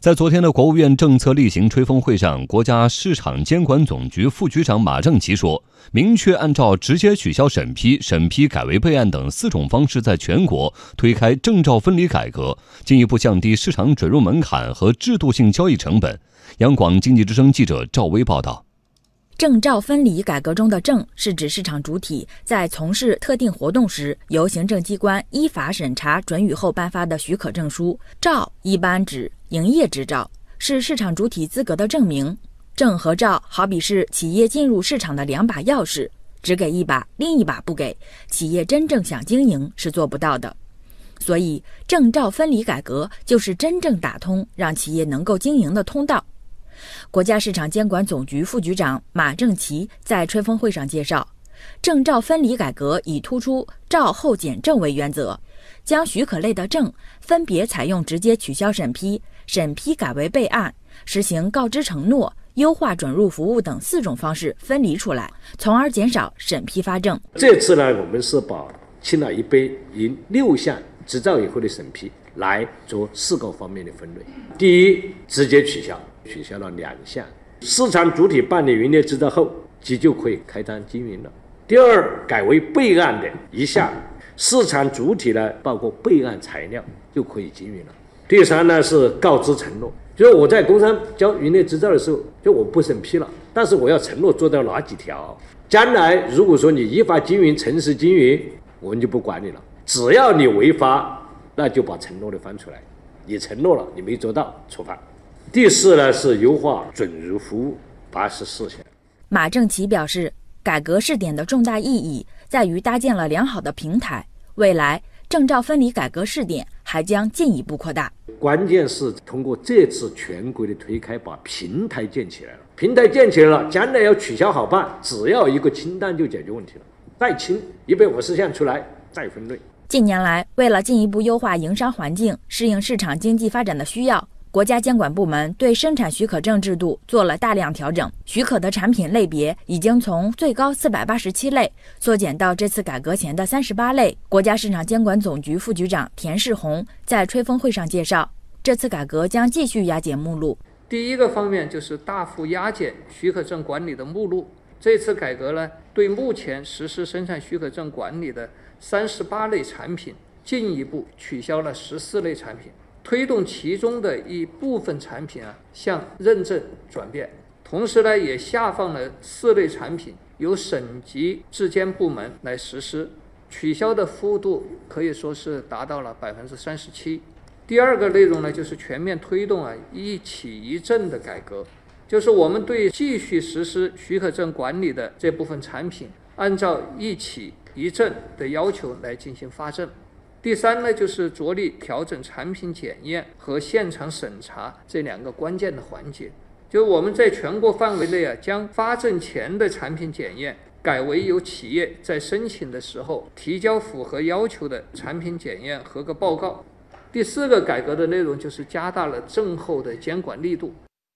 在昨天的国务院政策例行吹风会上，国家市场监管总局副局长马正其说，明确按照直接取消审批、审批改为备案等四种方式，在全国推开证照分离改革，进一步降低市场准入门槛和制度性交易成本。央广经济之声记者赵薇报道。证照分离改革中的“证”是指市场主体在从事特定活动时，由行政机关依法审查准予后颁发的许可证书；“照”一般指营业执照，是市场主体资格的证明。证和照好比是企业进入市场的两把钥匙，只给一把，另一把不给，企业真正想经营是做不到的。所以，证照分离改革就是真正打通让企业能够经营的通道。国家市场监管总局副局长马正奇在吹风会上介绍，证照分离改革以突出照后检证为原则，将许可类的证分别采用直接取消审批、审批改为备案、实行告知承诺、优化准入服务等四种方式分离出来，从而减少审批发证。这次呢，我们是把清了一杯以六项执照以后的审批来做四个方面的分类。第一，直接取消。取消了两项，市场主体办理营业执照后，即就可以开张经营了。第二，改为备案的一项，市场主体呢，包括备案材料就可以经营了。第三呢，是告知承诺，就是我在工商交营业执照的时候，就我不审批了，但是我要承诺做到哪几条，将来如果说你依法经营、诚实经营，我们就不管你了。只要你违法，那就把承诺的翻出来，你承诺了，你没做到，处罚。第四呢是优化准入服务八十四项。马正奇表示，改革试点的重大意义在于搭建了良好的平台，未来证照分离改革试点还将进一步扩大。关键是通过这次全国的推开，把平台建起来了。平台建起来了，将来要取消好办，只要一个清单就解决问题了。再清一百五十项出来，再分类。近年来，为了进一步优化营商环境，适应市场经济发展的需要。国家监管部门对生产许可证制度做了大量调整，许可的产品类别已经从最高四百八十七类缩减到这次改革前的三十八类。国家市场监管总局副局长田世宏在吹风会上介绍，这次改革将继续压减目录。第一个方面就是大幅压减许可证管理的目录。这次改革呢，对目前实施生产许可证管理的三十八类产品，进一步取消了十四类产品。推动其中的一部分产品啊向认证转变，同时呢也下放了四类产品由省级质监部门来实施，取消的幅度可以说是达到了百分之三十七。第二个内容呢就是全面推动啊一企一证的改革，就是我们对继续实施许可证管理的这部分产品，按照一企一证的要求来进行发证。第三呢，就是着力调整产品检验和现场审查这两个关键的环节。就我们在全国范围内啊，将发证前的产品检验改为由企业在申请的时候提交符合要求的产品检验合格报告。第四个改革的内容就是加大了证后的监管力度，